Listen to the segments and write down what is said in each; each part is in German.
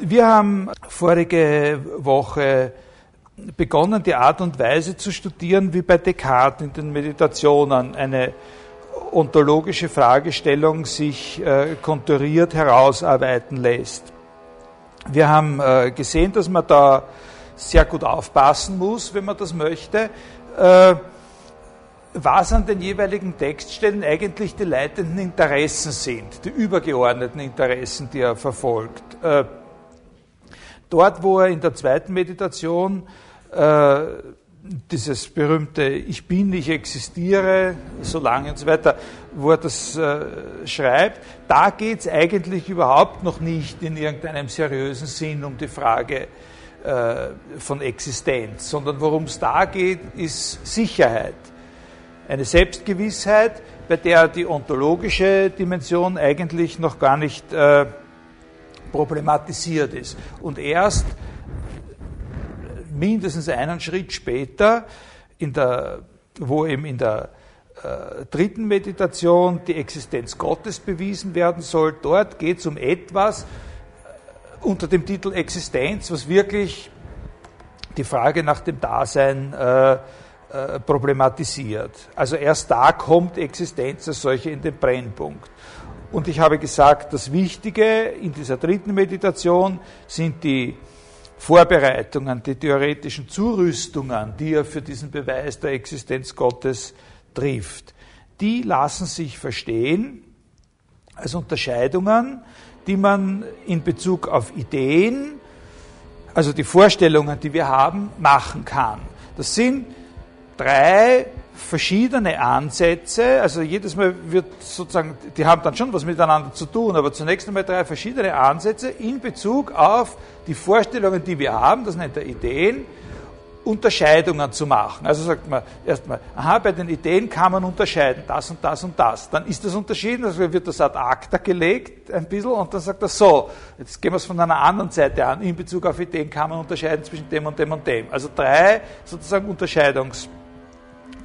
wir haben vorige Woche begonnen, die Art und Weise zu studieren, wie bei Descartes in den Meditationen eine ontologische Fragestellung sich äh, konturiert herausarbeiten lässt. Wir haben äh, gesehen, dass man da sehr gut aufpassen muss, wenn man das möchte, äh, was an den jeweiligen Textstellen eigentlich die leitenden Interessen sind, die übergeordneten Interessen, die er verfolgt. Äh, dort, wo er in der zweiten Meditation äh, dieses berühmte Ich bin, ich existiere, so lange und so weiter, wo er das äh, schreibt, da geht es eigentlich überhaupt noch nicht in irgendeinem seriösen Sinn um die Frage äh, von Existenz, sondern worum es da geht, ist Sicherheit. Eine Selbstgewissheit, bei der die ontologische Dimension eigentlich noch gar nicht äh, problematisiert ist. Und erst mindestens einen Schritt später, in der, wo eben in der äh, dritten Meditation die Existenz Gottes bewiesen werden soll, dort geht es um etwas äh, unter dem Titel Existenz, was wirklich die Frage nach dem Dasein äh, äh, problematisiert. Also erst da kommt Existenz als solche in den Brennpunkt. Und ich habe gesagt, das Wichtige in dieser dritten Meditation sind die Vorbereitungen, die theoretischen Zurüstungen, die er für diesen Beweis der Existenz Gottes trifft. Die lassen sich verstehen als Unterscheidungen, die man in Bezug auf Ideen, also die Vorstellungen, die wir haben, machen kann. Das sind drei verschiedene Ansätze, also jedes Mal wird sozusagen, die haben dann schon was miteinander zu tun, aber zunächst einmal drei verschiedene Ansätze in Bezug auf die Vorstellungen, die wir haben, das nennt er Ideen, Unterscheidungen zu machen. Also sagt man erstmal, aha, bei den Ideen kann man unterscheiden, das und das und das. Dann ist das unterschieden, also wird das ad acta gelegt, ein bisschen, und dann sagt er so, jetzt gehen wir es von einer anderen Seite an, in Bezug auf Ideen kann man unterscheiden zwischen dem und dem und dem. Also drei sozusagen Unterscheidungs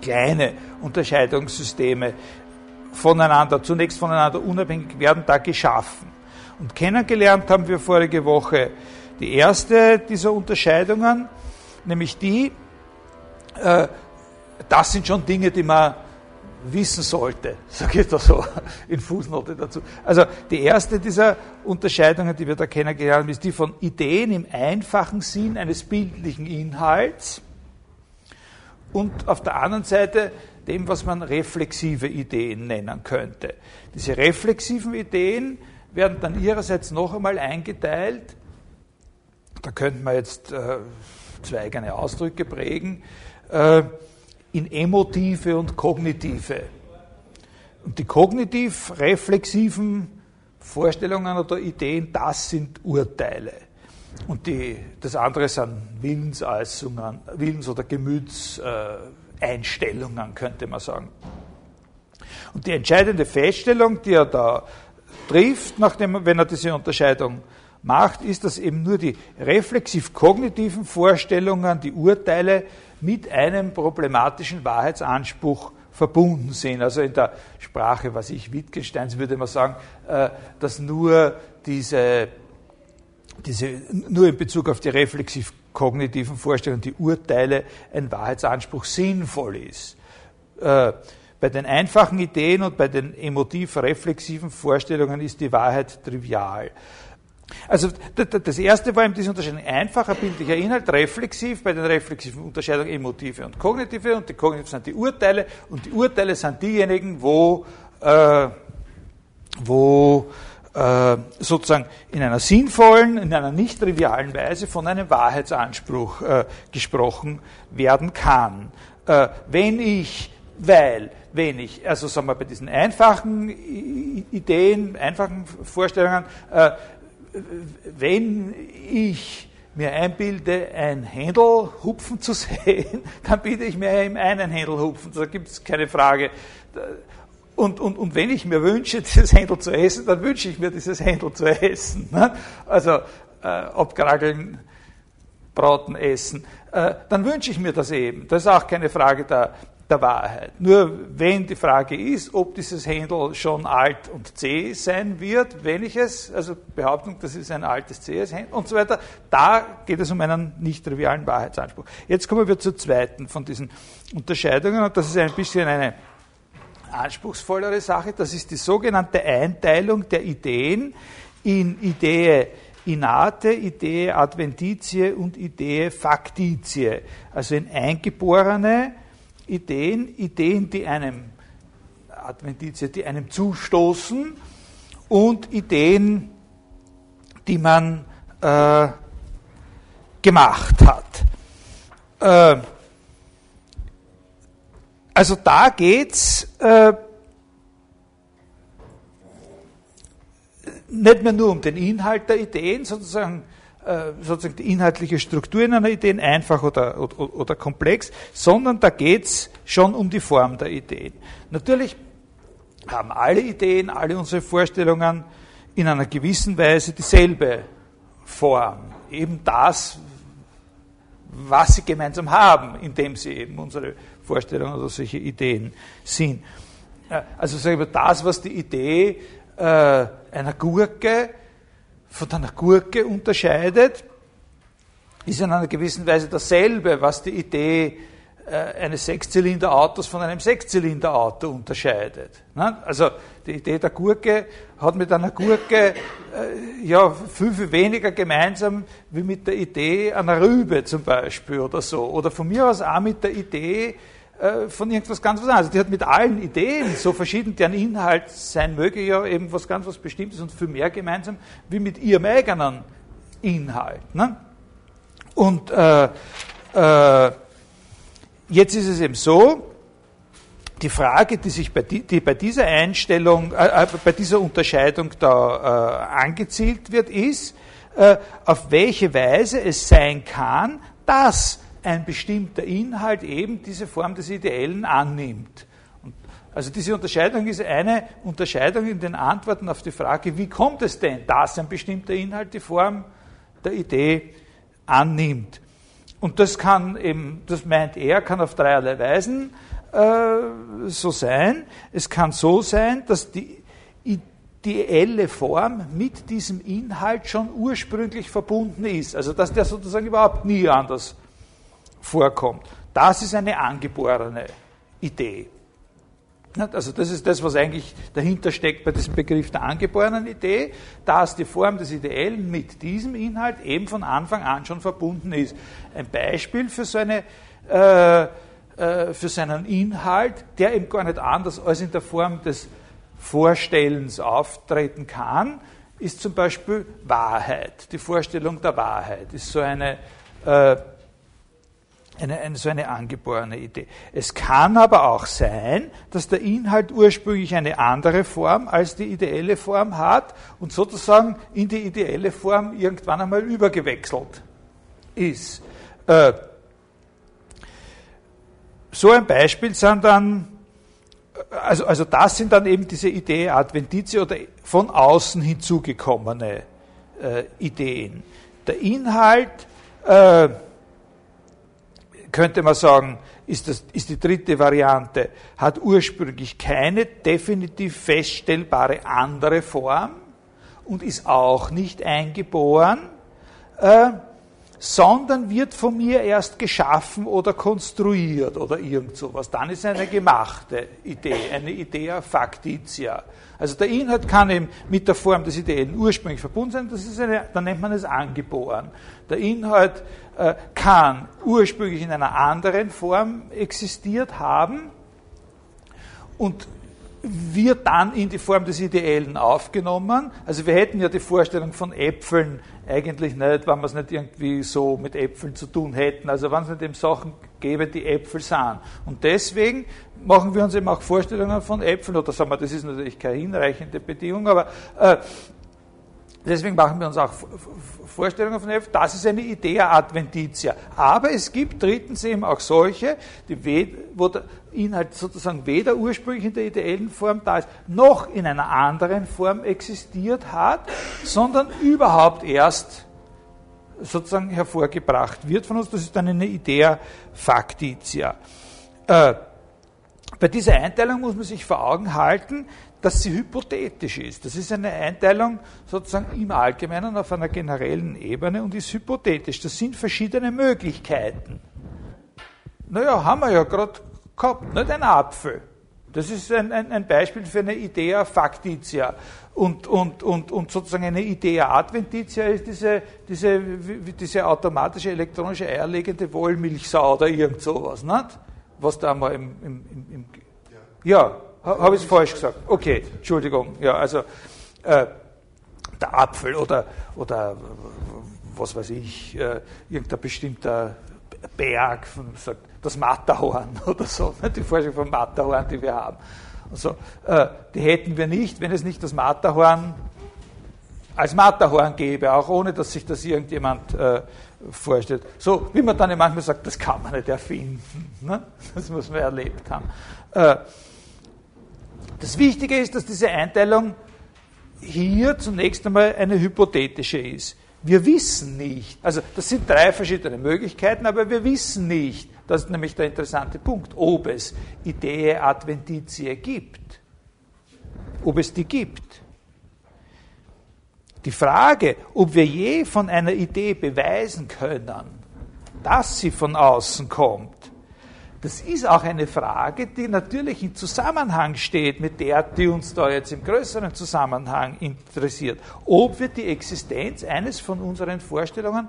kleine Unterscheidungssysteme voneinander, zunächst voneinander unabhängig werden da geschaffen. Und kennengelernt haben wir vorige Woche die erste dieser Unterscheidungen, nämlich die, äh, das sind schon Dinge, die man wissen sollte, sage ich da so in Fußnote dazu. Also die erste dieser Unterscheidungen, die wir da kennengelernt haben, ist die von Ideen im einfachen Sinn eines bildlichen Inhalts und auf der anderen Seite dem, was man reflexive Ideen nennen könnte. Diese reflexiven Ideen werden dann ihrerseits noch einmal eingeteilt. Da könnte man jetzt äh, zwei eigene Ausdrücke prägen, äh, in emotive und kognitive. Und die kognitiv-reflexiven Vorstellungen oder Ideen, das sind Urteile. Und die, das andere sind Willensäußerungen, Willens- oder Gemütseinstellungen, könnte man sagen. Und die entscheidende Feststellung, die er da trifft, nachdem, wenn er diese Unterscheidung macht, ist, dass eben nur die reflexiv-kognitiven Vorstellungen, die Urteile mit einem problematischen Wahrheitsanspruch verbunden sind. Also in der Sprache, was ich, Wittgensteins würde man sagen, äh, dass nur diese diese, nur in Bezug auf die reflexiv-kognitiven Vorstellungen, die Urteile, ein Wahrheitsanspruch sinnvoll ist. Äh, bei den einfachen Ideen und bei den emotiv-reflexiven Vorstellungen ist die Wahrheit trivial. Also das erste war eben diese Unterscheidung einfacher bildlicher Inhalt, reflexiv, bei den reflexiven Unterscheidungen emotive und kognitive und die kognitiven sind die Urteile und die Urteile sind diejenigen, wo, äh, wo äh, sozusagen in einer sinnvollen, in einer nicht trivialen Weise von einem Wahrheitsanspruch äh, gesprochen werden kann. Äh, wenn ich, weil, wenn ich, also sagen wir bei diesen einfachen Ideen, einfachen Vorstellungen, äh, wenn ich mir einbilde, ein Händel hupfen zu sehen, dann biete ich mir eben einen Händel hupfen. Da gibt es keine Frage. Und, und, und wenn ich mir wünsche, dieses Händel zu essen, dann wünsche ich mir dieses Händel zu essen. Ne? Also äh, abkrageln, braten, essen, äh, dann wünsche ich mir das eben. Das ist auch keine Frage der, der Wahrheit. Nur wenn die Frage ist, ob dieses Händel schon alt und zäh sein wird, wenn ich es, also Behauptung, das ist ein altes zähes Händel und so weiter, da geht es um einen nicht trivialen Wahrheitsanspruch. Jetzt kommen wir zur zweiten von diesen Unterscheidungen und das ist ein bisschen eine anspruchsvollere Sache, das ist die sogenannte Einteilung der Ideen in Idee Innate, Idee Adventitie und Idee Faktitie, also in eingeborene Ideen, Ideen, die einem Adventitie, die einem zustoßen und Ideen, die man äh, gemacht hat. Äh, also da geht's äh, nicht mehr nur um den Inhalt der Ideen, sozusagen, äh, sozusagen die inhaltliche Struktur in einer Idee, einfach oder, oder, oder komplex, sondern da geht es schon um die Form der Ideen. Natürlich haben alle Ideen, alle unsere Vorstellungen in einer gewissen Weise dieselbe Form. Eben das, was sie gemeinsam haben, indem sie eben unsere Vorstellungen oder solche Ideen sind. Also sagen wir, das, was die Idee äh, einer Gurke von einer Gurke unterscheidet, ist in einer gewissen Weise dasselbe, was die Idee äh, eines Sechszylinder-Autos von einem Sechszylinder-Auto unterscheidet. Ne? Also die Idee der Gurke hat mit einer Gurke äh, ja viel, viel weniger gemeinsam wie mit der Idee einer Rübe zum Beispiel oder so. Oder von mir aus auch mit der Idee äh, von irgendwas ganz was anderes. Die hat mit allen Ideen, so verschieden deren Inhalt sein möge, ja eben was ganz was Bestimmtes und viel mehr gemeinsam wie mit ihrem eigenen Inhalt. Ne? Und äh, äh, jetzt ist es eben so, die Frage, die sich bei, die, die bei dieser Einstellung, äh, äh bei dieser Unterscheidung da äh, angezielt wird, ist, äh, auf welche Weise es sein kann, dass ein bestimmter Inhalt eben diese Form des Ideellen annimmt. Also diese Unterscheidung ist eine Unterscheidung in den Antworten auf die Frage, wie kommt es denn, dass ein bestimmter Inhalt die Form der Idee annimmt. Und das kann eben, das meint er, kann auf dreierlei Weisen äh, so sein. Es kann so sein, dass die ideelle Form mit diesem Inhalt schon ursprünglich verbunden ist. Also dass der sozusagen überhaupt nie anders vorkommt. Das ist eine angeborene Idee. Also das ist das, was eigentlich dahinter steckt bei diesem Begriff der angeborenen Idee, dass die Form des Ideellen mit diesem Inhalt eben von Anfang an schon verbunden ist. Ein Beispiel für so eine äh, äh, für seinen Inhalt, der eben gar nicht anders als in der Form des Vorstellens auftreten kann, ist zum Beispiel Wahrheit. Die Vorstellung der Wahrheit ist so eine äh, eine, eine, so eine angeborene Idee. Es kann aber auch sein, dass der Inhalt ursprünglich eine andere Form als die ideelle Form hat und sozusagen in die ideelle Form irgendwann einmal übergewechselt ist. Äh, so ein Beispiel sind dann, also, also das sind dann eben diese Idee Adventitie oder von außen hinzugekommene äh, Ideen. Der Inhalt äh, könnte man sagen, ist, das, ist die dritte Variante, hat ursprünglich keine definitiv feststellbare andere Form und ist auch nicht eingeboren, äh, sondern wird von mir erst geschaffen oder konstruiert oder irgend sowas. Dann ist eine gemachte Idee, eine Idea factitia. Also der Inhalt kann eben mit der Form des Ideen ursprünglich verbunden sein, das ist eine, dann nennt man es angeboren. Der Inhalt äh, kann ursprünglich in einer anderen Form existiert haben und wird dann in die Form des Ideellen aufgenommen. Also wir hätten ja die Vorstellung von Äpfeln eigentlich nicht, wenn wir es nicht irgendwie so mit Äpfeln zu tun hätten. Also wenn es nicht eben Sachen gäbe, die Äpfel sind. Und deswegen machen wir uns eben auch Vorstellungen von Äpfeln, oder sagen wir, das ist natürlich keine hinreichende Bedingung, aber äh, deswegen machen wir uns auch Vorstellungen von Äpfeln. Das ist eine Idea Adventitia. Aber es gibt drittens eben auch solche, die, wo Inhalt sozusagen weder ursprünglich in der ideellen Form da ist, noch in einer anderen Form existiert hat, sondern überhaupt erst sozusagen hervorgebracht wird von uns. Das ist dann eine Idea Factitia. Äh, bei dieser Einteilung muss man sich vor Augen halten, dass sie hypothetisch ist. Das ist eine Einteilung sozusagen im Allgemeinen auf einer generellen Ebene und ist hypothetisch. Das sind verschiedene Möglichkeiten. Naja, haben wir ja gerade gehabt, nicht ein Apfel. Das ist ein, ein, ein, Beispiel für eine Idea factitia. Und, und, und, und sozusagen eine Idea adventitia ist diese, diese, diese automatische elektronische eierlegende Wollmilchsau oder irgend sowas, nicht? Was da mal im, im, im, im ja, ja habe ich es falsch gesagt? Okay, Entschuldigung. Ja, also äh, der Apfel oder, oder was weiß ich, äh, irgendein bestimmter Berg, sagt, das Matterhorn oder so, ne, die Forschung vom Matterhorn, die wir haben. Also, äh, die hätten wir nicht, wenn es nicht das Matterhorn als Matterhorn gäbe, auch ohne dass sich das irgendjemand äh, vorstellt. So wie man dann manchmal sagt, das kann man nicht erfinden. Ne? Das muss man erlebt haben. Äh, das Wichtige ist, dass diese Einteilung hier zunächst einmal eine hypothetische ist. Wir wissen nicht, also das sind drei verschiedene Möglichkeiten, aber wir wissen nicht, das ist nämlich der interessante Punkt, ob es Idee Adventitie gibt. Ob es die gibt. Die Frage, ob wir je von einer Idee beweisen können, dass sie von außen kommt, das ist auch eine Frage, die natürlich im Zusammenhang steht mit der, die uns da jetzt im größeren Zusammenhang interessiert. Ob wir die Existenz eines von unseren Vorstellungen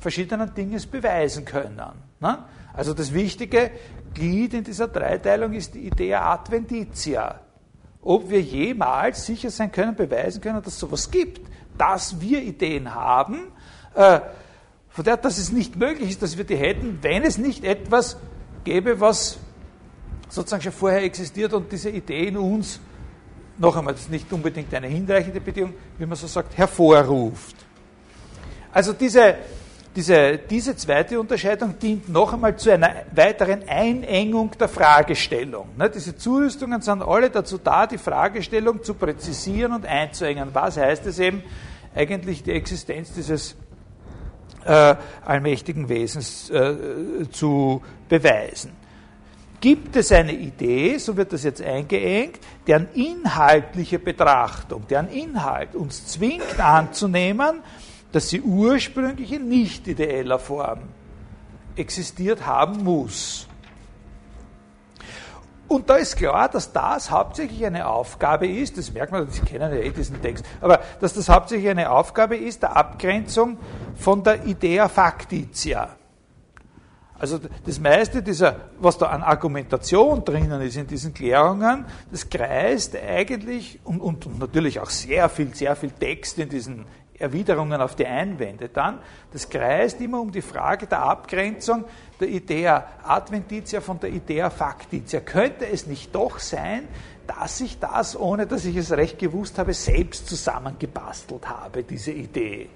verschiedenen Dinges beweisen können. Ne? Also das wichtige Glied in dieser Dreiteilung ist die Idee Adventitia. Ob wir jemals sicher sein können, beweisen können, dass es sowas gibt, dass wir Ideen haben, äh, von der, dass es nicht möglich ist, dass wir die hätten, wenn es nicht etwas gäbe, was sozusagen schon vorher existiert und diese Idee in uns, noch einmal, das ist nicht unbedingt eine hinreichende Bedingung, wie man so sagt, hervorruft. Also diese, diese, diese zweite Unterscheidung dient noch einmal zu einer weiteren Einengung der Fragestellung. Ne, diese Zurüstungen sind alle dazu da, die Fragestellung zu präzisieren und einzuengen. Was heißt es eben, eigentlich die Existenz dieses äh, allmächtigen Wesens äh, zu beweisen. Gibt es eine Idee, so wird das jetzt eingeengt, deren inhaltliche Betrachtung, deren Inhalt uns zwingt anzunehmen, dass sie ursprünglich in nicht ideeller Form existiert haben muss. Und da ist klar, dass das hauptsächlich eine Aufgabe ist, das merkt man, Sie kennen ja eh diesen Text, aber dass das hauptsächlich eine Aufgabe ist der Abgrenzung von der Idea Factitia. Also das meiste dieser, was da an Argumentation drinnen ist in diesen Klärungen, das kreist eigentlich und, und, und natürlich auch sehr viel, sehr viel Text in diesen Erwiderungen auf die Einwände dann, das kreist immer um die Frage der Abgrenzung der Idea Adventitia von der Idea Factitia. Könnte es nicht doch sein, dass ich das, ohne dass ich es recht gewusst habe, selbst zusammengebastelt habe, diese Idee?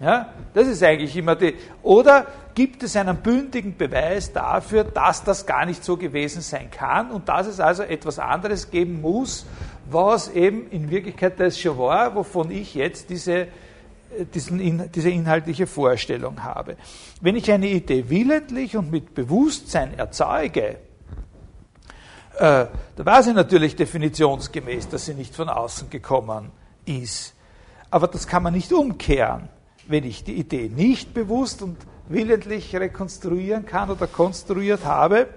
Ja, das ist eigentlich immer die. Oder gibt es einen bündigen Beweis dafür, dass das gar nicht so gewesen sein kann und dass es also etwas anderes geben muss, was eben in Wirklichkeit das schon war, wovon ich jetzt diese, diesen, diese inhaltliche Vorstellung habe. Wenn ich eine Idee willentlich und mit Bewusstsein erzeuge, äh, da weiß ich natürlich definitionsgemäß, dass sie nicht von außen gekommen ist. Aber das kann man nicht umkehren. Wenn ich die Idee nicht bewusst und willentlich rekonstruieren kann oder konstruiert habe,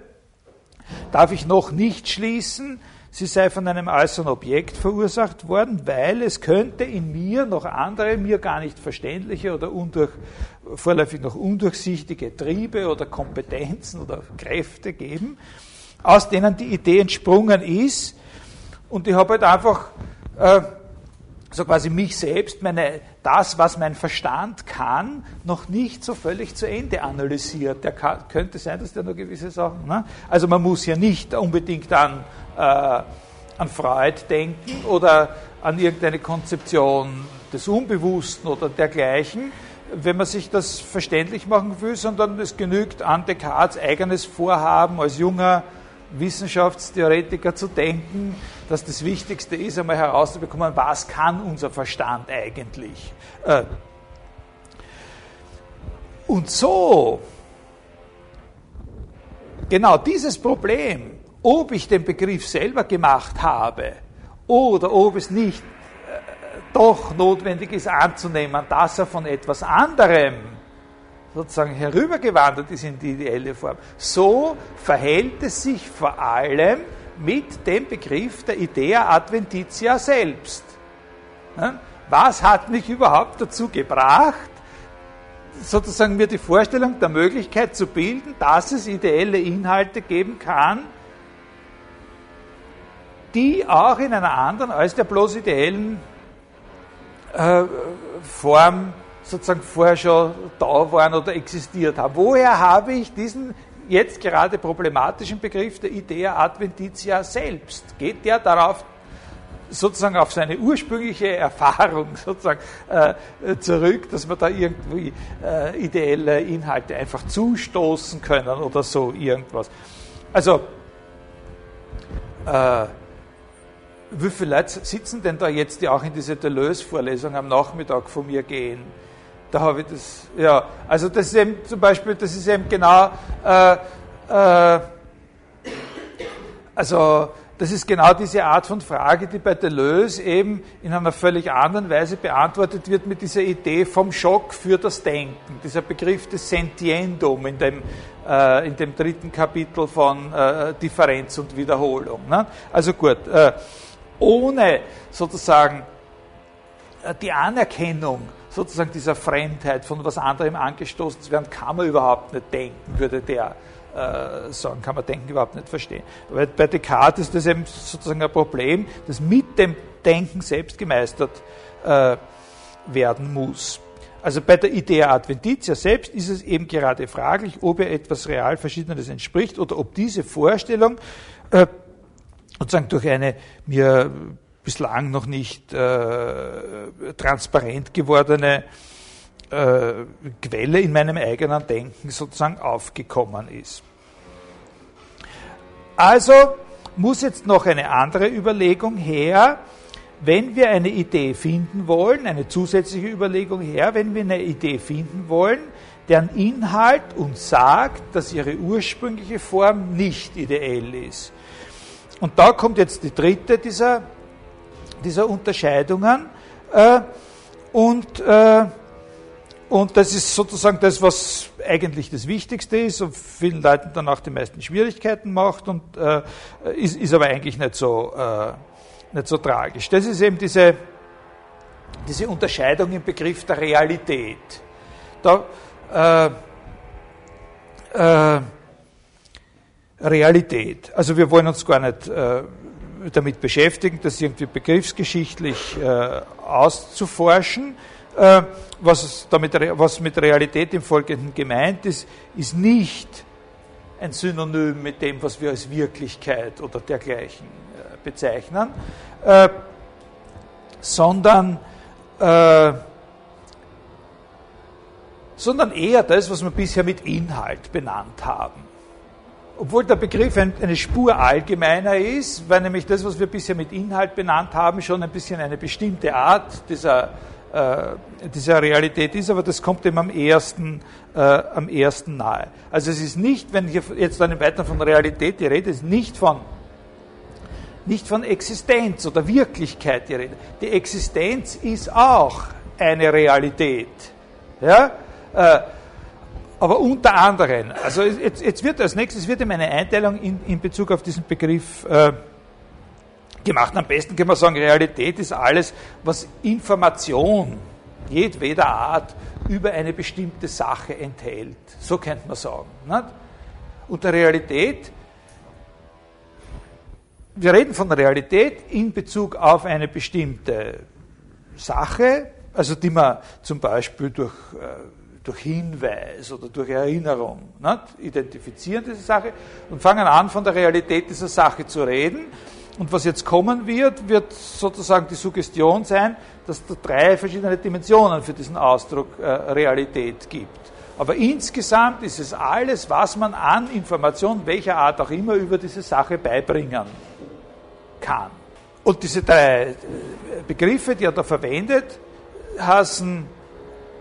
darf ich noch nicht schließen, sie sei von einem äußeren Objekt verursacht worden, weil es könnte in mir noch andere, mir gar nicht verständliche oder undurch, vorläufig noch undurchsichtige Triebe oder Kompetenzen oder Kräfte geben, aus denen die Idee entsprungen ist. Und ich habe halt einfach äh, so quasi mich selbst, meine, das, was mein Verstand kann, noch nicht so völlig zu Ende analysiert. Der kann, könnte sein, dass der nur gewisse Sachen. Ne? Also man muss ja nicht unbedingt an, äh, an Freud denken oder an irgendeine Konzeption des Unbewussten oder dergleichen, wenn man sich das verständlich machen will, sondern es genügt an Descartes eigenes Vorhaben als junger Wissenschaftstheoretiker zu denken, dass das Wichtigste ist, einmal herauszubekommen, was kann unser Verstand eigentlich. Äh, und so, genau dieses Problem, ob ich den Begriff selber gemacht habe oder ob es nicht äh, doch notwendig ist anzunehmen, dass er von etwas anderem sozusagen herübergewandert ist in die ideelle Form. So verhält es sich vor allem mit dem Begriff der Idea Adventitia selbst. Was hat mich überhaupt dazu gebracht, sozusagen mir die Vorstellung der Möglichkeit zu bilden, dass es ideelle Inhalte geben kann, die auch in einer anderen als der bloß ideellen äh, Form sozusagen vorher schon da waren oder existiert haben. Woher habe ich diesen jetzt gerade problematischen Begriff der Idea Adventitia selbst? Geht der darauf sozusagen auf seine ursprüngliche Erfahrung sozusagen äh, zurück, dass man da irgendwie äh, ideelle Inhalte einfach zustoßen können oder so irgendwas. Also äh, wie viele Leute sitzen denn da jetzt, die auch in diese Deleuze-Vorlesung am Nachmittag von mir gehen? Da habe ich das, ja, also das ist eben zum Beispiel, das ist eben genau, äh, äh, also das ist genau diese Art von Frage, die bei Deleuze eben in einer völlig anderen Weise beantwortet wird mit dieser Idee vom Schock für das Denken, dieser Begriff des Sentiendum in dem, äh, in dem dritten Kapitel von äh, Differenz und Wiederholung. Ne? Also gut, äh, ohne sozusagen äh, die Anerkennung sozusagen dieser Fremdheit von was anderem angestoßen zu werden, kann man überhaupt nicht denken, würde der äh, sagen, kann man Denken überhaupt nicht verstehen. Weil bei Descartes ist das eben sozusagen ein Problem, das mit dem Denken selbst gemeistert äh, werden muss. Also bei der Idea Adventitia selbst ist es eben gerade fraglich, ob er etwas real Verschiedenes entspricht oder ob diese Vorstellung äh, sozusagen durch eine mir bislang noch nicht äh, transparent gewordene äh, Quelle in meinem eigenen Denken sozusagen aufgekommen ist. Also muss jetzt noch eine andere Überlegung her, wenn wir eine Idee finden wollen, eine zusätzliche Überlegung her, wenn wir eine Idee finden wollen, deren Inhalt uns sagt, dass ihre ursprüngliche Form nicht ideell ist. Und da kommt jetzt die dritte dieser, dieser Unterscheidungen. Äh, und, äh, und das ist sozusagen das, was eigentlich das Wichtigste ist und vielen Leuten dann auch die meisten Schwierigkeiten macht und äh, ist, ist aber eigentlich nicht so, äh, nicht so tragisch. Das ist eben diese, diese Unterscheidung im Begriff der Realität. Da, äh, äh, Realität. Also wir wollen uns gar nicht damit beschäftigen, das irgendwie begriffsgeschichtlich äh, auszuforschen. Äh, was, damit, was mit Realität im Folgenden gemeint ist, ist nicht ein Synonym mit dem, was wir als Wirklichkeit oder dergleichen äh, bezeichnen, äh, sondern, äh, sondern eher das, was wir bisher mit Inhalt benannt haben obwohl der Begriff eine Spur allgemeiner ist, weil nämlich das, was wir bisher mit Inhalt benannt haben, schon ein bisschen eine bestimmte Art dieser, äh, dieser Realität ist, aber das kommt dem am ersten, äh, am ersten nahe. Also es ist nicht, wenn ich jetzt dann weiter von Realität die Rede ist, nicht von nicht von Existenz oder Wirklichkeit die Rede. Die Existenz ist auch eine Realität. Ja? Äh, aber unter anderem, also jetzt, jetzt wird als nächstes wird ihm eine Einteilung in, in Bezug auf diesen Begriff äh, gemacht. Am besten kann man sagen, Realität ist alles, was Information jedweder Art über eine bestimmte Sache enthält. So könnte man sagen. Nicht? Unter Realität, wir reden von Realität in Bezug auf eine bestimmte Sache, also die man zum Beispiel durch äh, durch Hinweis oder durch Erinnerung nicht? identifizieren diese Sache und fangen an, von der Realität dieser Sache zu reden. Und was jetzt kommen wird, wird sozusagen die Suggestion sein, dass es drei verschiedene Dimensionen für diesen Ausdruck äh, Realität gibt. Aber insgesamt ist es alles, was man an Informationen welcher Art auch immer über diese Sache beibringen kann. Und diese drei äh, Begriffe, die er da verwendet, heißen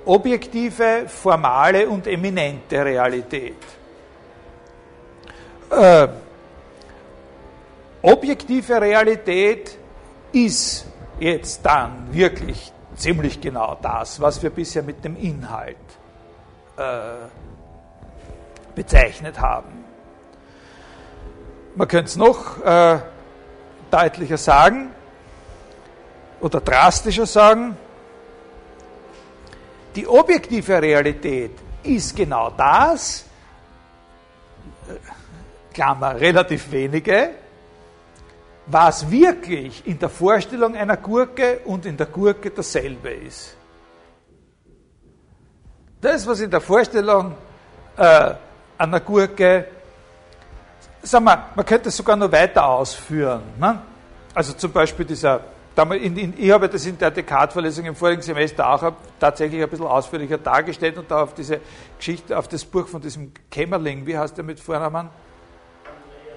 objektive, formale und eminente Realität. Äh, objektive Realität ist jetzt dann wirklich ziemlich genau das, was wir bisher mit dem Inhalt äh, bezeichnet haben. Man könnte es noch äh, deutlicher sagen oder drastischer sagen. Die objektive Realität ist genau das, äh, Klammer, relativ wenige, was wirklich in der Vorstellung einer Gurke und in der Gurke dasselbe ist. Das, was in der Vorstellung äh, einer Gurke, sagen wir, man könnte es sogar noch weiter ausführen. Ne? Also zum Beispiel dieser, ich habe das in der Dekadvorlesung im vorigen Semester auch tatsächlich ein bisschen ausführlicher dargestellt und da auf diese Geschichte, auf das Buch von diesem Kämmerling, wie heißt der mit Vornamen?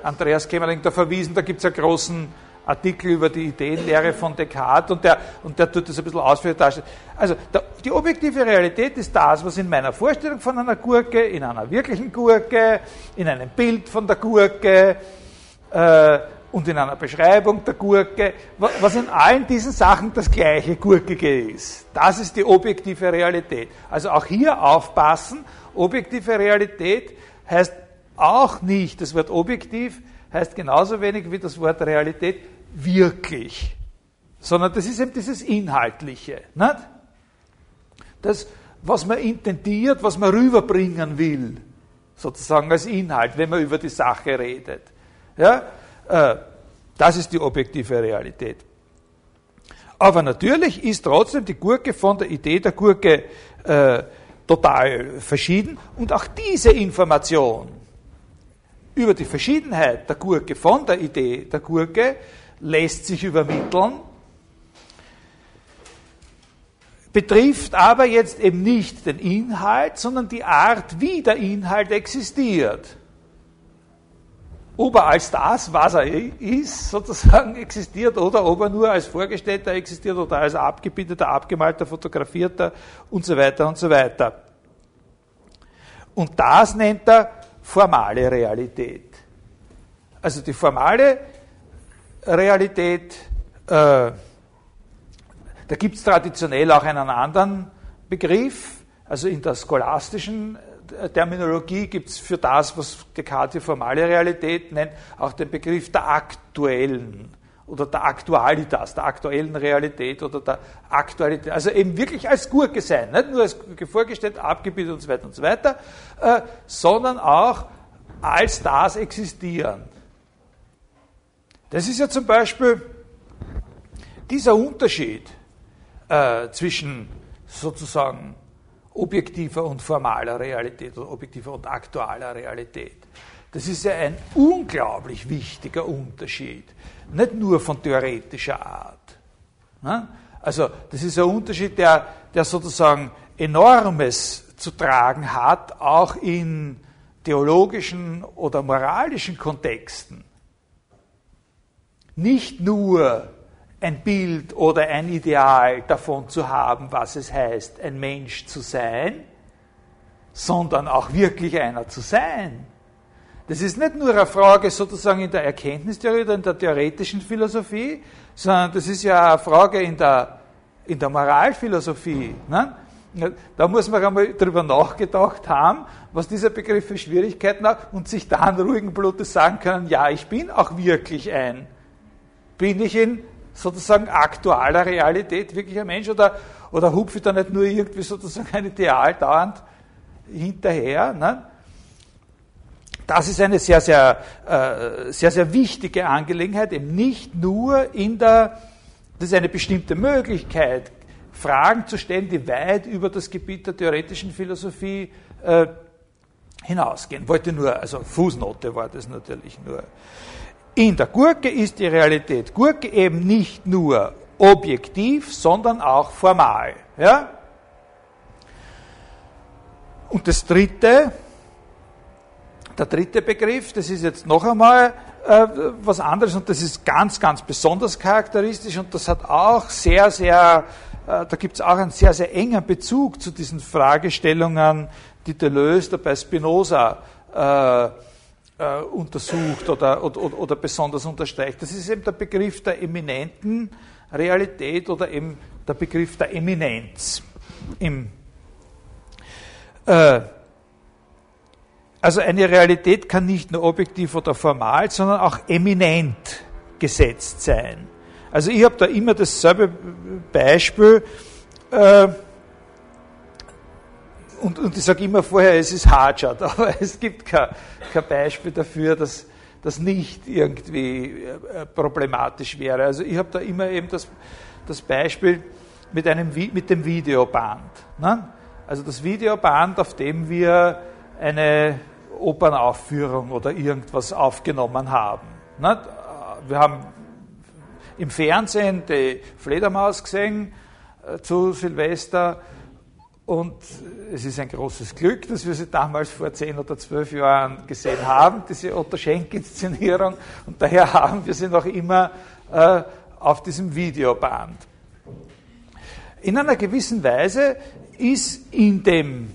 Andreas Kämmerling da verwiesen, da gibt es einen großen Artikel über die Ideenlehre von Descartes und der, und der tut das ein bisschen ausführlich darstellen. Also der, die objektive Realität ist das, was in meiner Vorstellung von einer Gurke, in einer wirklichen Gurke, in einem Bild von der Gurke äh, und in einer Beschreibung der Gurke, was in allen diesen Sachen das gleiche Gurkige ist. Das ist die objektive Realität. Also auch hier aufpassen, objektive Realität heißt auch nicht, das Wort objektiv heißt genauso wenig wie das Wort Realität wirklich, sondern das ist eben dieses Inhaltliche. Nicht? Das, was man intendiert, was man rüberbringen will, sozusagen als Inhalt, wenn man über die Sache redet. Ja? Äh, das ist die objektive Realität. Aber natürlich ist trotzdem die Gurke von der Idee der Gurke äh, total verschieden und auch diese Information über die Verschiedenheit der Gurke von der Idee der Gurke lässt sich übermitteln, betrifft aber jetzt eben nicht den Inhalt, sondern die Art, wie der Inhalt existiert. Ob er als das, was er ist, sozusagen existiert, oder ob er nur als Vorgestellter existiert oder als abgebildeter, abgemalter, fotografierter und so weiter und so weiter. Und das nennt er formale Realität. Also die formale Realität, äh, da gibt es traditionell auch einen anderen Begriff, also in der scholastischen äh, Terminologie gibt es für das, was Descartes die formale Realität nennt, auch den Begriff der aktuellen oder der Aktualitas, der aktuellen Realität oder der Aktualität, also eben wirklich als Gurke sein, nicht nur als Gurke vorgestellt, abgebildet und so weiter und so weiter, äh, sondern auch als das existieren. Das ist ja zum Beispiel dieser Unterschied äh, zwischen sozusagen objektiver und formaler Realität oder objektiver und aktualer Realität. Das ist ja ein unglaublich wichtiger Unterschied nicht nur von theoretischer Art. Ne? Also das ist ein Unterschied, der, der sozusagen enormes zu tragen hat, auch in theologischen oder moralischen Kontexten. Nicht nur ein Bild oder ein Ideal davon zu haben, was es heißt, ein Mensch zu sein, sondern auch wirklich einer zu sein. Das ist nicht nur eine Frage sozusagen in der Erkenntnistheorie oder in der theoretischen Philosophie, sondern das ist ja eine Frage in der, in der Moralphilosophie. Ne? Da muss man einmal drüber nachgedacht haben, was dieser Begriff für Schwierigkeiten hat und sich dann ruhigen Blutes sagen können, ja, ich bin auch wirklich ein. Bin ich in sozusagen aktualer Realität wirklich ein Mensch oder, oder hupfe da nicht nur irgendwie sozusagen ein Ideal dauernd hinterher? Ne? Das ist eine sehr, sehr, äh, sehr, sehr wichtige Angelegenheit, eben nicht nur in der, das ist eine bestimmte Möglichkeit, Fragen zu stellen, die weit über das Gebiet der theoretischen Philosophie äh, hinausgehen. Wollte nur, also Fußnote war das natürlich nur. In der Gurke ist die Realität Gurke eben nicht nur objektiv, sondern auch formal. Ja? Und das Dritte, der dritte Begriff, das ist jetzt noch einmal äh, was anderes und das ist ganz, ganz besonders charakteristisch und das hat auch sehr, sehr, äh, da gibt es auch einen sehr, sehr engen Bezug zu diesen Fragestellungen, die Deleuze bei Spinoza äh, äh, untersucht oder, oder, oder besonders unterstreicht. Das ist eben der Begriff der eminenten Realität oder eben der Begriff der Eminenz. Im, äh, also eine Realität kann nicht nur objektiv oder formal, sondern auch eminent gesetzt sein. Also ich habe da immer dasselbe Beispiel, äh, und, und ich sage immer vorher, es ist Hajat, aber es gibt kein, kein Beispiel dafür, dass das nicht irgendwie äh, problematisch wäre. Also ich habe da immer eben das, das Beispiel mit, einem, mit dem Videoband. Ne? Also das Videoband, auf dem wir eine Opernaufführung oder irgendwas aufgenommen haben. Ne? Wir haben im Fernsehen die Fledermaus gesehen äh, zu Silvester und es ist ein großes Glück, dass wir sie damals vor zehn oder zwölf Jahren gesehen haben, diese Otto Schenk-Inszenierung. Und daher haben wir sie noch immer äh, auf diesem Videoband. In einer gewissen Weise ist in dem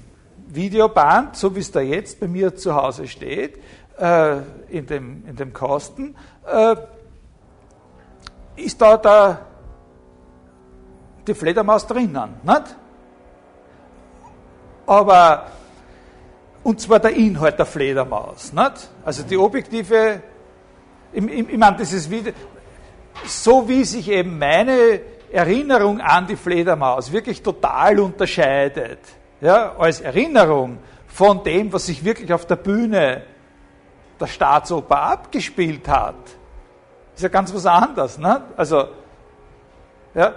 Videoband, so wie es da jetzt bei mir zu Hause steht, äh, in, dem, in dem Kosten, äh, ist da der, die Fledermaus drinnen. Nicht? Aber und zwar der Inhalt der Fledermaus. Nicht? Also die objektive, ich, ich, ich meine, dieses Video, so wie sich eben meine Erinnerung an die Fledermaus wirklich total unterscheidet, ja, als Erinnerung von dem, was sich wirklich auf der Bühne der Staatsoper abgespielt hat, ist ja ganz was anderes. Nicht? Also, ja,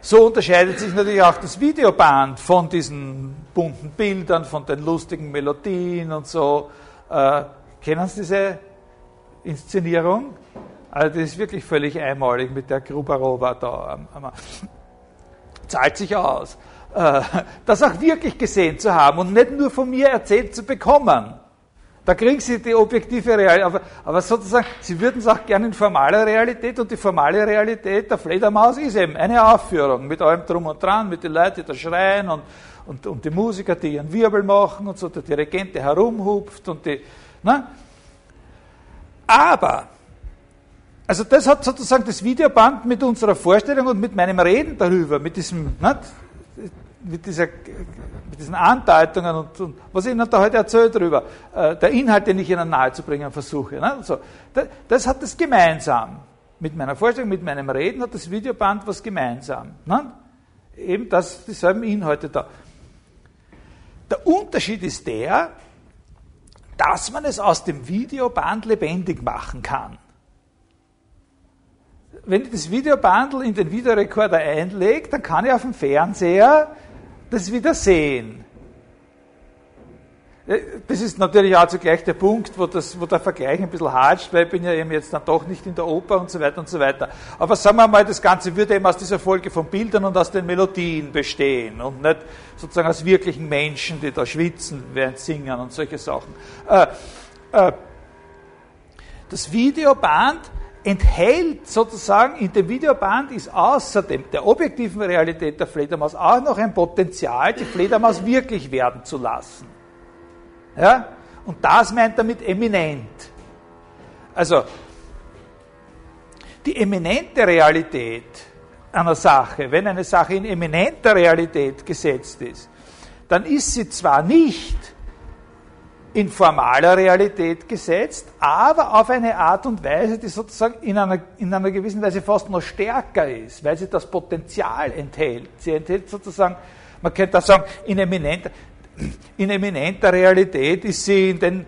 so unterscheidet sich natürlich auch das Videoband von diesen bunten Bildern, von den lustigen Melodien und so. Äh, kennen Sie diese Inszenierung? Also das ist wirklich völlig einmalig mit der Grubarova da. Zahlt sich aus. Äh, das auch wirklich gesehen zu haben und nicht nur von mir erzählt zu bekommen. Da kriegen Sie die objektive Realität. Aber, aber, sozusagen, Sie würden es auch gerne in formaler Realität und die formale Realität der Fledermaus ist eben eine Aufführung mit allem Drum und Dran, mit den Leuten, die da schreien und, und, und die Musiker, die ihren Wirbel machen und so, der Dirigent, der herumhupft und die. Ne? Aber, also das hat sozusagen das Videoband mit unserer Vorstellung und mit meinem Reden darüber, mit diesem, ne, mit, dieser, mit diesen Andeutungen und, und, was ich Ihnen da heute erzähle darüber, äh, der Inhalt, den ich Ihnen nahezubringen versuche. Ne? So, das, das, hat das gemeinsam. Mit meiner Vorstellung, mit meinem Reden hat das Videoband was gemeinsam. Ne? Eben das, dieselben Inhalte da. Der Unterschied ist der, dass man es aus dem Videoband lebendig machen kann wenn ich das Videobandel in den Videorekorder einlege, dann kann ich auf dem Fernseher das wieder sehen. Äh, das ist natürlich auch zugleich der Punkt, wo, das, wo der Vergleich ein bisschen hatscht, weil ich bin ja eben jetzt dann doch nicht in der Oper und so weiter und so weiter. Aber sagen wir mal, das Ganze würde eben aus dieser Folge von Bildern und aus den Melodien bestehen und nicht sozusagen aus wirklichen Menschen, die da schwitzen während singen und solche Sachen. Äh, äh, das Videoband enthält sozusagen in dem Videoband ist außerdem der objektiven Realität der Fledermaus auch noch ein Potenzial, die Fledermaus wirklich werden zu lassen. Ja? Und das meint er mit eminent. Also, die eminente Realität einer Sache, wenn eine Sache in eminenter Realität gesetzt ist, dann ist sie zwar nicht in formaler Realität gesetzt, aber auf eine Art und Weise, die sozusagen in einer, in einer gewissen Weise fast noch stärker ist, weil sie das Potenzial enthält. Sie enthält sozusagen, man könnte auch sagen, in eminenter, in eminenter Realität ist sie in den,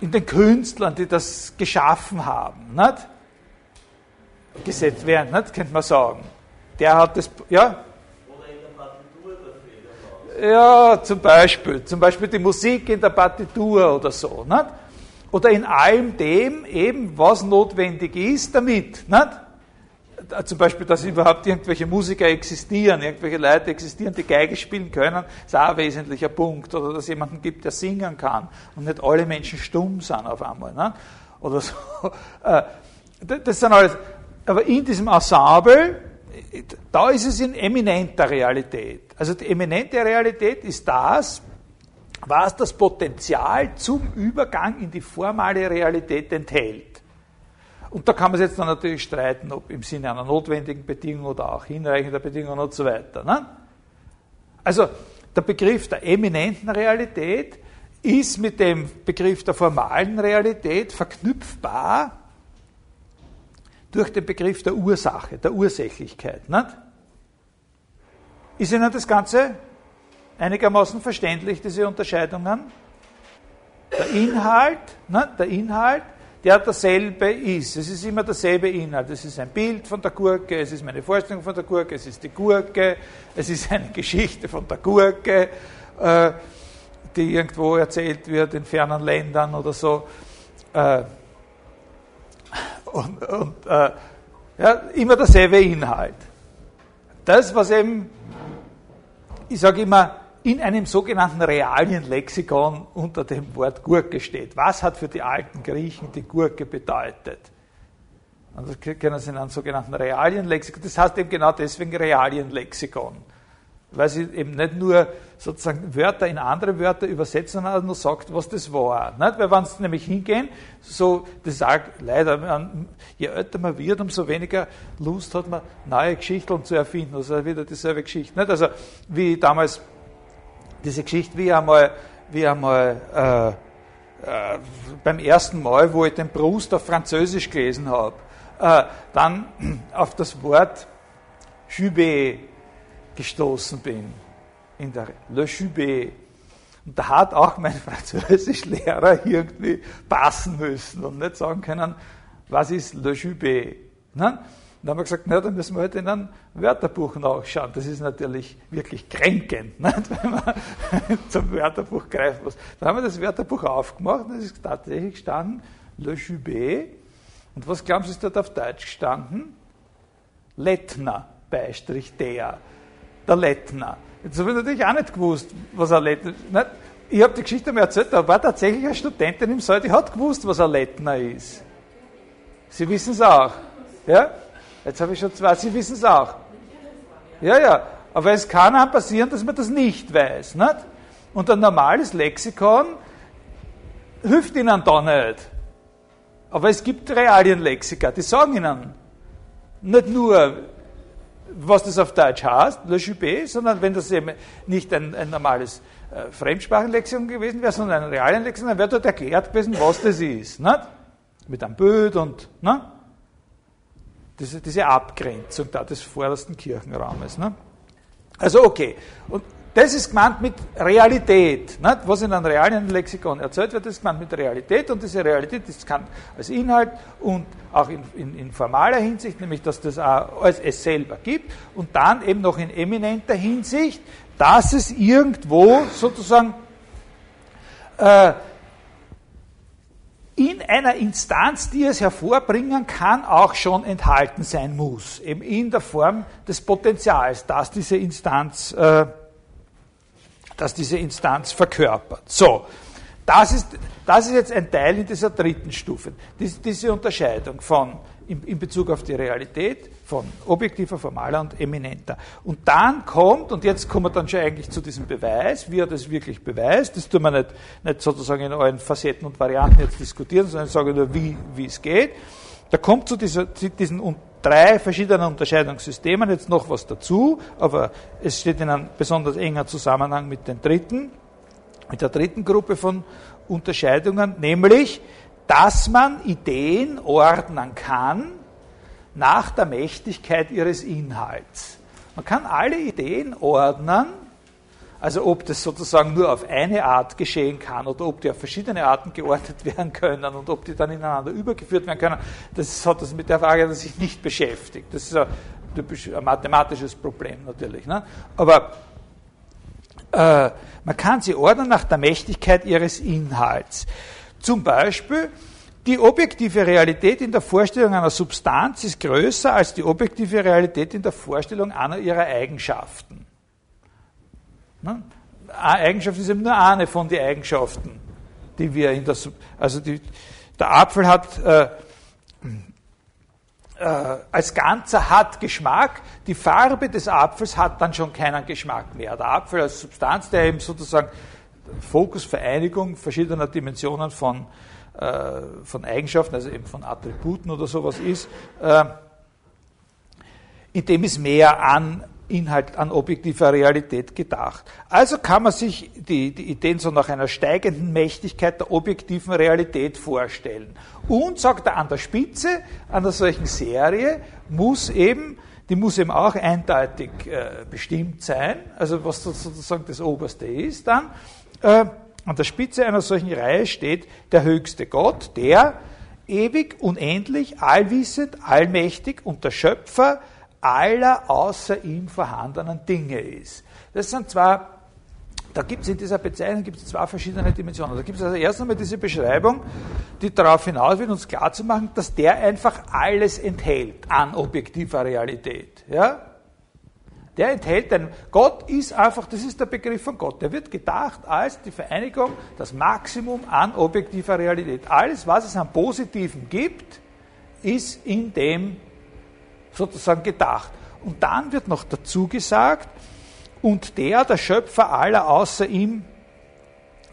in den Künstlern, die das geschaffen haben, nicht? gesetzt werden, nicht? könnte man sagen. Der hat das, ja? Ja, zum Beispiel. Zum Beispiel die Musik in der Partitur oder so. Nicht? Oder in allem dem eben, was notwendig ist damit. Nicht? Zum Beispiel, dass überhaupt irgendwelche Musiker existieren, irgendwelche Leute existieren, die Geige spielen können, ist auch ein wesentlicher Punkt. Oder dass es jemanden gibt, der singen kann und nicht alle Menschen stumm sind auf einmal. Nicht? Oder so. Äh, das sind alles. Aber in diesem Ensemble, da ist es in eminenter Realität. Also die eminente Realität ist das, was das Potenzial zum Übergang in die formale Realität enthält. Und da kann man jetzt dann natürlich streiten, ob im Sinne einer notwendigen Bedingung oder auch hinreichender Bedingung und so weiter. Ne? Also der Begriff der eminenten Realität ist mit dem Begriff der formalen Realität verknüpfbar durch den Begriff der Ursache, der Ursächlichkeit. Nicht? Ist Ihnen das Ganze einigermaßen verständlich, diese Unterscheidungen? Der Inhalt, ne, der Inhalt, der derselbe ist. Es ist immer derselbe Inhalt. Es ist ein Bild von der Gurke, es ist meine Vorstellung von der Gurke, es ist die Gurke, es ist eine Geschichte von der Gurke, äh, die irgendwo erzählt wird in fernen Ländern oder so. Äh, und, und äh, ja, immer derselbe Inhalt. Das, was eben, ich sage immer, in einem sogenannten Realienlexikon unter dem Wort Gurke steht. Was hat für die alten Griechen die Gurke bedeutet? Und das kennen Sie in einem sogenannten Realienlexikon. Das heißt eben genau deswegen Realienlexikon weil sie eben nicht nur sozusagen Wörter in andere Wörter übersetzen, sondern nur sagt, was das war. Nicht? Weil wenn sie nämlich hingehen, so, das sagt leider, je älter man wird, umso weniger Lust hat man, neue Geschichten zu erfinden. Also wieder dieselbe Geschichte. Nicht? Also wie damals diese Geschichte, wie einmal, wie einmal äh, äh, beim ersten Mal, wo ich den Proust auf Französisch gelesen habe, äh, dann auf das Wort Jubé gestoßen bin, in der Le Jubé. Und da hat auch mein Französischlehrer irgendwie passen müssen und nicht sagen können, was ist Le Jubé. Ne? Dann haben wir gesagt, na, dann müssen wir halt in ein Wörterbuch nachschauen. Das ist natürlich wirklich kränkend, nicht? wenn man zum Wörterbuch greifen muss. Dann haben wir das Wörterbuch aufgemacht und es ist tatsächlich gestanden, Le Jubé. Und was glauben Sie, ist dort auf Deutsch gestanden? Lettner, Beistrich der der Lettner. Jetzt habe ich natürlich auch nicht gewusst, was ein Lettner ist. Ich habe die Geschichte mal erzählt, da war tatsächlich eine Studentin im Saal, die hat gewusst, was ein Lettner ist. Sie wissen es auch. Ja? Jetzt habe ich schon zwei, Sie wissen es auch. Ja, ja. Aber es kann auch passieren, dass man das nicht weiß. Nicht? Und ein normales Lexikon hilft Ihnen da nicht. Aber es gibt Realienlexika, die sagen Ihnen nicht nur, was das auf Deutsch heißt, Le Jupé, sondern wenn das eben nicht ein, ein normales äh, Fremdsprachenlexikon gewesen wäre, sondern ein realen Lexikon, dann wäre dort erklärt gewesen, was das ist. Nicht? Mit einem Bild und ne? diese, diese Abgrenzung da des vordersten Kirchenraumes. Ne? Also okay. Und das ist gemeint mit Realität. Nicht? Was in einem realen Lexikon erzählt wird, ist gemeint mit Realität und diese Realität ist kann als Inhalt und auch in, in, in, formaler Hinsicht, nämlich dass das auch als es selber gibt und dann eben noch in eminenter Hinsicht, dass es irgendwo sozusagen äh, in einer Instanz, die es hervorbringen kann, auch schon enthalten sein muss, eben in der Form des Potenzials, dass diese Instanz äh, dass diese Instanz verkörpert. So, das ist, das ist jetzt ein Teil in dieser dritten Stufe. Dies, diese Unterscheidung von, in, in, Bezug auf die Realität, von objektiver, formaler und eminenter. Und dann kommt, und jetzt kommen wir dann schon eigentlich zu diesem Beweis, wie er das wirklich beweist, das tun wir nicht, nicht sozusagen in allen Facetten und Varianten jetzt diskutieren, sondern ich sage nur, wie, wie es geht. Da kommt zu dieser, diesen drei verschiedenen Unterscheidungssystemen jetzt noch was dazu, aber es steht in einem besonders enger Zusammenhang mit den dritten, mit der dritten Gruppe von Unterscheidungen, nämlich, dass man Ideen ordnen kann nach der Mächtigkeit ihres Inhalts. Man kann alle Ideen ordnen also ob das sozusagen nur auf eine Art geschehen kann oder ob die auf verschiedene Arten geordnet werden können und ob die dann ineinander übergeführt werden können, das hat das mit der Frage, dass sich nicht beschäftigt. Das ist ein, ein mathematisches Problem natürlich. Ne? Aber äh, man kann sie ordnen nach der Mächtigkeit ihres Inhalts. Zum Beispiel, die objektive Realität in der Vorstellung einer Substanz ist größer als die objektive Realität in der Vorstellung einer ihrer Eigenschaften. Ne? Eigenschaft ist eben nur eine von den Eigenschaften, die wir in der, also die, der Apfel hat, äh, äh, als Ganzer hat Geschmack, die Farbe des Apfels hat dann schon keinen Geschmack mehr. Der Apfel als Substanz, der eben sozusagen Fokus, Vereinigung verschiedener Dimensionen von, äh, von Eigenschaften, also eben von Attributen oder sowas ist, äh, in dem ist mehr an Inhalt, an objektiver Realität gedacht. Also kann man sich die, die Ideen so nach einer steigenden Mächtigkeit der objektiven Realität vorstellen. Und, sagt er, an der Spitze einer solchen Serie muss eben die muss eben auch eindeutig äh, bestimmt sein, also was sozusagen das Oberste ist dann. Äh, an der Spitze einer solchen Reihe steht der höchste Gott, der ewig, unendlich, allwissend, allmächtig und der Schöpfer aller außer ihm vorhandenen Dinge ist. Das sind zwar da gibt es in dieser Bezeichnung gibt es zwei verschiedene Dimensionen. Da gibt es also erst einmal diese Beschreibung, die darauf hinaus will, uns klarzumachen, dass der einfach alles enthält an objektiver Realität. Ja? Der enthält denn Gott ist einfach, das ist der Begriff von Gott. Der wird gedacht als die Vereinigung, das Maximum an objektiver Realität. Alles, was es an Positiven gibt, ist in dem sozusagen gedacht. Und dann wird noch dazu gesagt, und der der Schöpfer aller außer ihm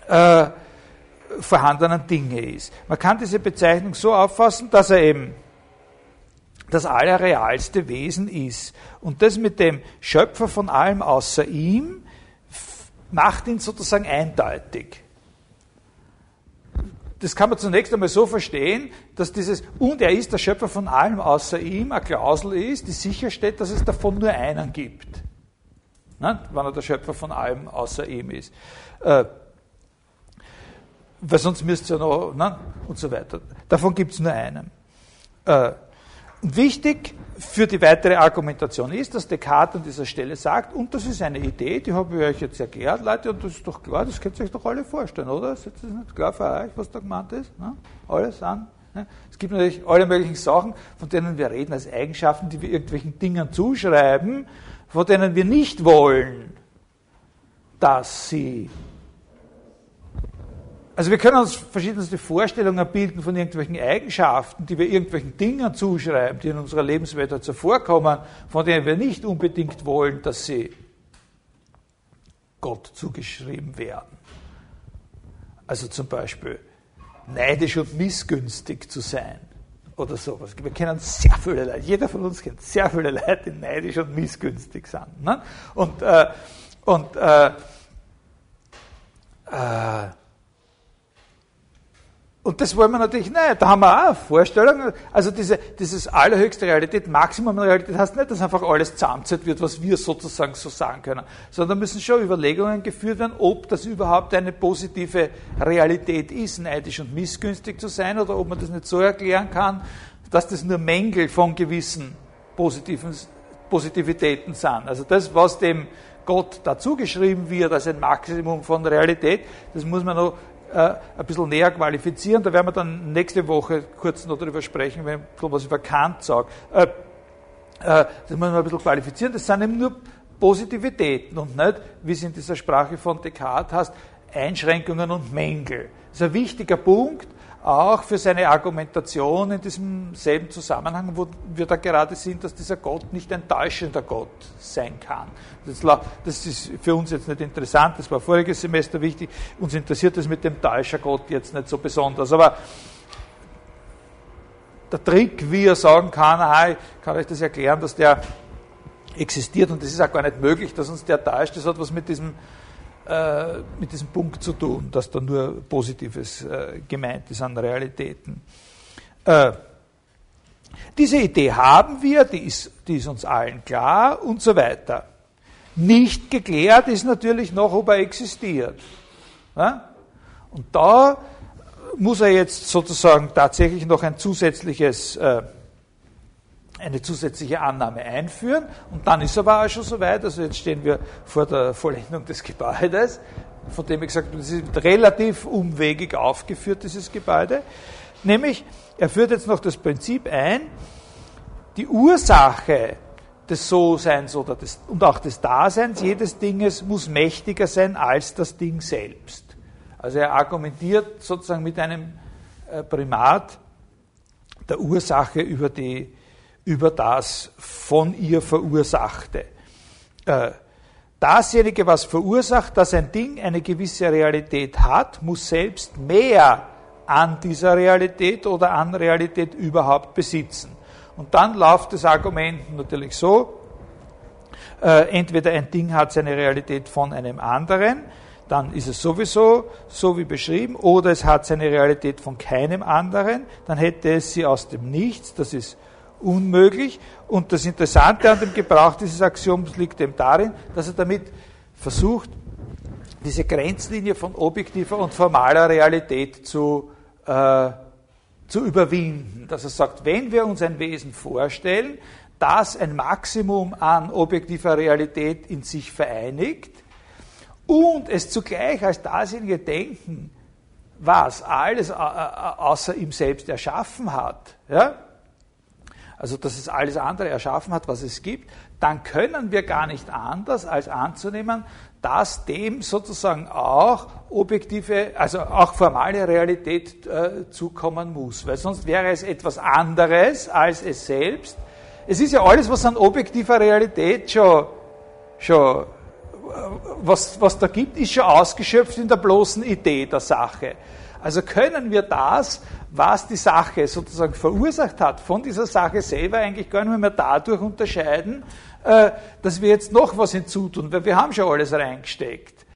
äh, vorhandenen Dinge ist. Man kann diese Bezeichnung so auffassen, dass er eben das allerrealste Wesen ist. Und das mit dem Schöpfer von allem außer ihm macht ihn sozusagen eindeutig. Das kann man zunächst einmal so verstehen, dass dieses und er ist der Schöpfer von allem außer ihm eine Klausel ist, die sicherstellt, dass es davon nur einen gibt ne? wenn er der Schöpfer von allem außer ihm ist. Äh, weil sonst müsste es ja noch, ne? und so weiter. Davon gibt es nur einen. Äh, wichtig für die weitere Argumentation ist, dass Descartes an dieser Stelle sagt, und das ist eine Idee, die habe ich euch jetzt erklärt, Leute, und das ist doch klar, das könnt ihr euch doch alle vorstellen, oder? Ist das nicht klar für euch, was da gemeint ist? Ne? Alles an? Ne? Es gibt natürlich alle möglichen Sachen, von denen wir reden als Eigenschaften, die wir irgendwelchen Dingen zuschreiben, von denen wir nicht wollen, dass sie. Also wir können uns verschiedenste Vorstellungen bilden von irgendwelchen Eigenschaften, die wir irgendwelchen Dingen zuschreiben, die in unserer Lebenswelt so vorkommen, von denen wir nicht unbedingt wollen, dass sie Gott zugeschrieben werden. Also zum Beispiel neidisch und missgünstig zu sein oder sowas. Wir kennen sehr viele Leute, jeder von uns kennt sehr viele Leute, die neidisch und missgünstig sind. Ne? Und, äh, und äh, äh, und das wollen wir natürlich nicht. Da haben wir auch Vorstellungen. Also diese, dieses allerhöchste Realität, Maximum Realität heißt nicht, dass einfach alles zusammenzählt wird, was wir sozusagen so sagen können, sondern müssen schon Überlegungen geführt werden, ob das überhaupt eine positive Realität ist, neidisch und missgünstig zu sein, oder ob man das nicht so erklären kann, dass das nur Mängel von gewissen positiven, Positivitäten sind. Also das, was dem Gott dazugeschrieben wird als ein Maximum von Realität, das muss man noch äh, ein bisschen näher qualifizieren. Da werden wir dann nächste Woche kurz noch darüber sprechen, wenn, was ich über Kant sage. Äh, äh, das muss man ein bisschen qualifizieren. Das sind eben nur Positivitäten und nicht, wie es in dieser Sprache von Descartes heißt, Einschränkungen und Mängel. Das ist ein wichtiger Punkt, auch für seine Argumentation in diesem selben Zusammenhang, wo wir da gerade sind, dass dieser Gott nicht ein täuschender Gott sein kann. Das, ist für uns jetzt nicht interessant, das war voriges Semester wichtig, uns interessiert das mit dem Täuschergott jetzt nicht so besonders, aber der Trick, wie er sagen kann, ah, ich kann euch das erklären, dass der existiert und es ist auch gar nicht möglich, dass uns der täuscht, das hat was mit diesem äh, mit diesem Punkt zu tun, dass da nur Positives äh, gemeint ist an Realitäten. Äh, diese Idee haben wir, die ist, die ist uns allen klar und so weiter. Nicht geklärt ist natürlich noch, ob er existiert. Ja? Und da muss er jetzt sozusagen tatsächlich noch ein zusätzliches äh, eine zusätzliche Annahme einführen und dann ist aber auch schon soweit, also jetzt stehen wir vor der Vollendung des Gebäudes, von dem ich gesagt habe, das ist relativ umwegig aufgeführt, dieses Gebäude, nämlich er führt jetzt noch das Prinzip ein, die Ursache des So-Seins oder des, und auch des Daseins jedes Dinges muss mächtiger sein als das Ding selbst. Also er argumentiert sozusagen mit einem äh, Primat der Ursache über die über das von ihr Verursachte. Äh, dasjenige, was verursacht, dass ein Ding eine gewisse Realität hat, muss selbst mehr an dieser Realität oder an Realität überhaupt besitzen. Und dann läuft das Argument natürlich so, äh, entweder ein Ding hat seine Realität von einem anderen, dann ist es sowieso so wie beschrieben, oder es hat seine Realität von keinem anderen, dann hätte es sie aus dem Nichts, das ist unmöglich. Und das Interessante an dem Gebrauch dieses Axioms liegt eben darin, dass er damit versucht, diese Grenzlinie von objektiver und formaler Realität zu, äh, zu überwinden. Dass er sagt, wenn wir uns ein Wesen vorstellen, das ein Maximum an objektiver Realität in sich vereinigt, und es zugleich als dasjenige Denken, was alles außer ihm selbst erschaffen hat, ja? Also dass es alles andere erschaffen hat, was es gibt, dann können wir gar nicht anders als anzunehmen, dass dem sozusagen auch objektive, also auch formale Realität äh, zukommen muss, weil sonst wäre es etwas anderes als es selbst. Es ist ja alles, was an objektiver Realität schon, schon was, was da gibt, ist schon ausgeschöpft in der bloßen Idee der Sache. Also können wir das, was die Sache sozusagen verursacht hat, von dieser Sache selber eigentlich gar nicht mehr dadurch unterscheiden, äh, dass wir jetzt noch was hinzutun, weil wir haben schon alles reingesteckt.